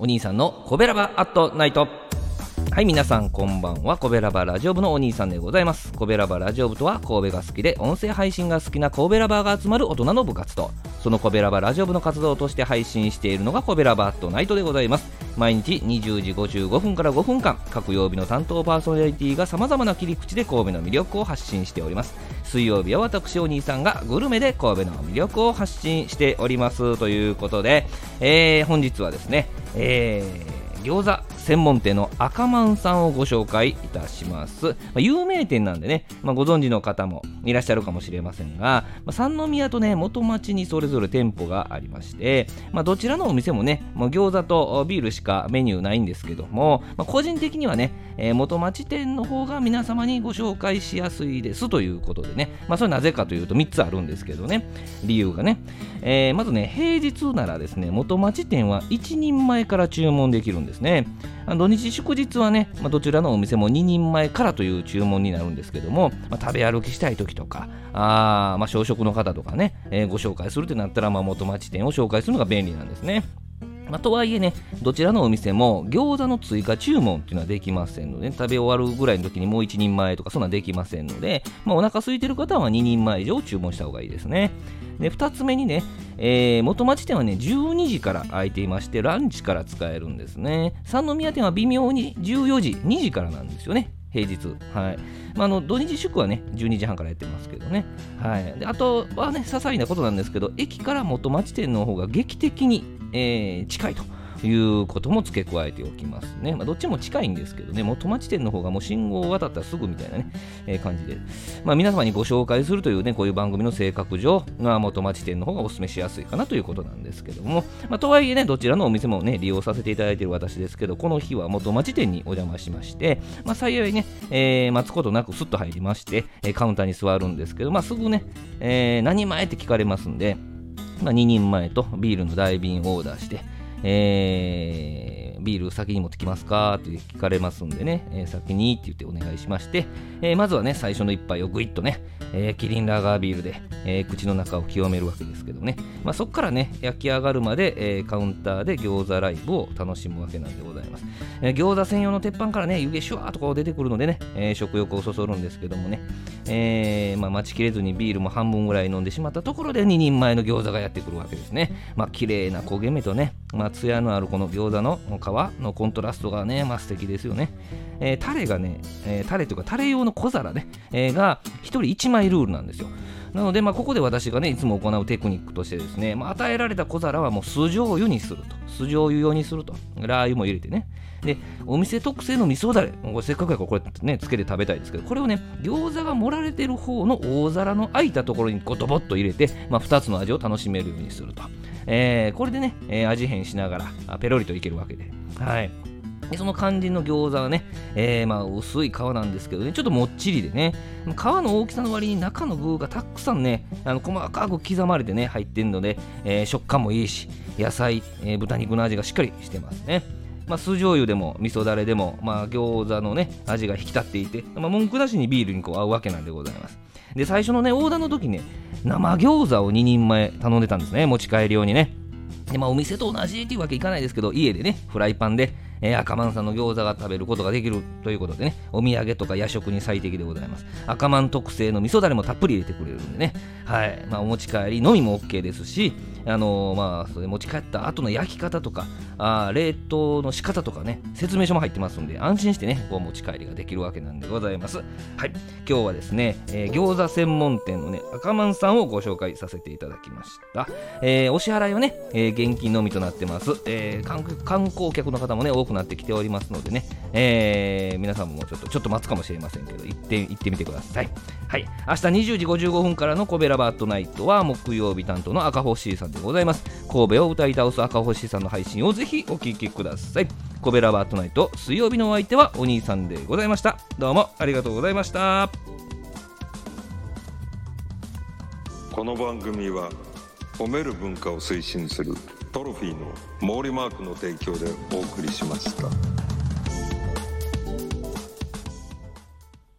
お兄さんのコベラバアットナイト。はい皆さんこんばんは。コベラバラジオ部のお兄さんでございます。コベラバラジオ部とは神戸が好きで音声配信が好きな神戸ラバーが集まる大人の部活と。そのコベラバラジオ部の活動として配信しているのがコベラバットナイトでございます。毎日20時55分から5分間各曜日の担当パーソナリティがさまざまな切り口で神戸の魅力を発信しております。水曜日は私お兄さんがグルメで神戸の魅力を発信しておりますということで、えー、本日はですね、えー、餃子専門店の赤満さんをご紹介いたします、まあ、有名店なんでね、まあ、ご存知の方もいらっしゃるかもしれませんが、まあ、三宮とね元町にそれぞれ店舗がありまして、ま、どちらのお店もねもう餃子とビールしかメニューないんですけども、ま、個人的にはね、えー、元町店の方が皆様にご紹介しやすいですということでね、ま、それなぜかというと3つあるんですけどね理由がね、えー、まずね平日ならですね元町店は1人前から注文できるんですね。土日祝日はね、まあ、どちらのお店も2人前からという注文になるんですけども、まあ、食べ歩きしたい時とかあ、まあ、小食の方とかね、えー、ご紹介するってなったら、まあ、元町店を紹介するのが便利なんですね。まあ、とはいえね、どちらのお店も餃子の追加注文っていうのはできませんので、食べ終わるぐらいの時にもう1人前とかそんなできませんので、まあ、お腹空いてる方は2人前以上注文した方がいいですね。で、2つ目にね、えー、元町店はね、12時から開いていまして、ランチから使えるんですね。三宮店は微妙に14時、2時からなんですよね。平日。はい。まあ、あの土日祝はね、12時半からやってますけどね。はい。であとはね、些細なことなんですけど、駅から元町店の方が劇的に、えー、近いと。いうことも付け加えておきますね。まあ、どっちも近いんですけどね、元町店の方がもう信号を渡ったらすぐみたいなね、えー、感じで、まあ、皆様にご紹介するというね、こういう番組の性格上、まあ、元町店の方がお勧めしやすいかなということなんですけども、まあ、とはいえね、どちらのお店もね、利用させていただいている私ですけど、この日は元町店にお邪魔しまして、まあ、幸いね、えー、待つことなくスッと入りまして、カウンターに座るんですけど、まあ、すぐね、えー、何前って聞かれますんで、まあ、2人前とビールの大瓶オーダーして、えー、ビール先に持ってきますかって聞かれますんでね、えー、先にって言ってお願いしまして、えー、まずはね、最初の一杯をぐいっとね、えー、キリンラガービールで、えー、口の中を清めるわけですけどね、まあ、そこからね、焼き上がるまで、えー、カウンターで餃子ライブを楽しむわけなんでございます。えー、餃子専用の鉄板からね、湯気シュワーとか出てくるのでね、えー、食欲をそそるんですけどもね、えーまあ、待ちきれずにビールも半分ぐらい飲んでしまったところで2人前の餃子がやってくるわけですね。まあ、綺麗な焦げ目とね、まあ、艶のあるこの餃子の皮のコントラストがね、まあ、素敵ですよね。えー、タレがね、えー、タレというか、タレ用の小皿ね、えー、が1人1枚ルールなんですよ。なので、まあ、ここで私がね、いつも行うテクニックとしてですね、まあ、与えられた小皿はもう酢醤油にすると。酢醤油用にすると。ラー油も入れてね。で、お店特製の味噌だれ、これせっかくやからこれね、つけて食べたいですけど、これをね、餃子が盛られてる方の大皿の空いたところにこうドボッと入れて、まあ、2つの味を楽しめるようにすると。えー、これでね、えー、味変しながら、ペロリといけるわけで。はい。でその肝心の餃子はね、えー、まあ薄い皮なんですけどね、ちょっともっちりでね、皮の大きさの割に中の具がたくさんね、あの細かく刻まれてね、入ってるので、えー、食感もいいし、野菜、えー、豚肉の味がしっかりしてますね。まあ、酢醤油でも味噌だれでも、まあ、餃子のね味が引き立っていて、まあ、文句なしにビールにこう合うわけなんでございますで最初のねオーダーの時ね生餃子を2人前頼んでたんですね持ち帰り用にねでまあ、お店と同じっていうわけいかないですけど家でねフライパンでえー、赤マンさんの餃子が食べることができるということでね、お土産とか夜食に最適でございます。赤マン特製の味噌だれもたっぷり入れてくれるんでね、はい、まあ、お持ち帰りのみも OK ですし、あのー、まあ、それ持ち帰った後の焼き方とか、あ冷凍の仕方とかね、説明書も入ってますんで、安心してね、お持ち帰りができるわけなんでございます。はい、今日はですね、えー、餃子専門店のね、赤マンさんをご紹介させていただきました。えー、お支払いはね、え現金のみとなってます。え観光客の方もね、多くなってきておりますのでね、えー、皆さんもちょっとちょっと待つかもしれませんけど行って行ってみてくださいはい明日20時55分からのコベラバットナイトは木曜日担当の赤星さんですございます。神戸を歌い倒す赤星さんの配信をぜひお聴きください。コベラバットナイト水曜日のお相手はお兄さんでございました。どうもありがとうございました。この番組は褒める文化を推進するトロフィーの毛利マークの提供でお送りしました。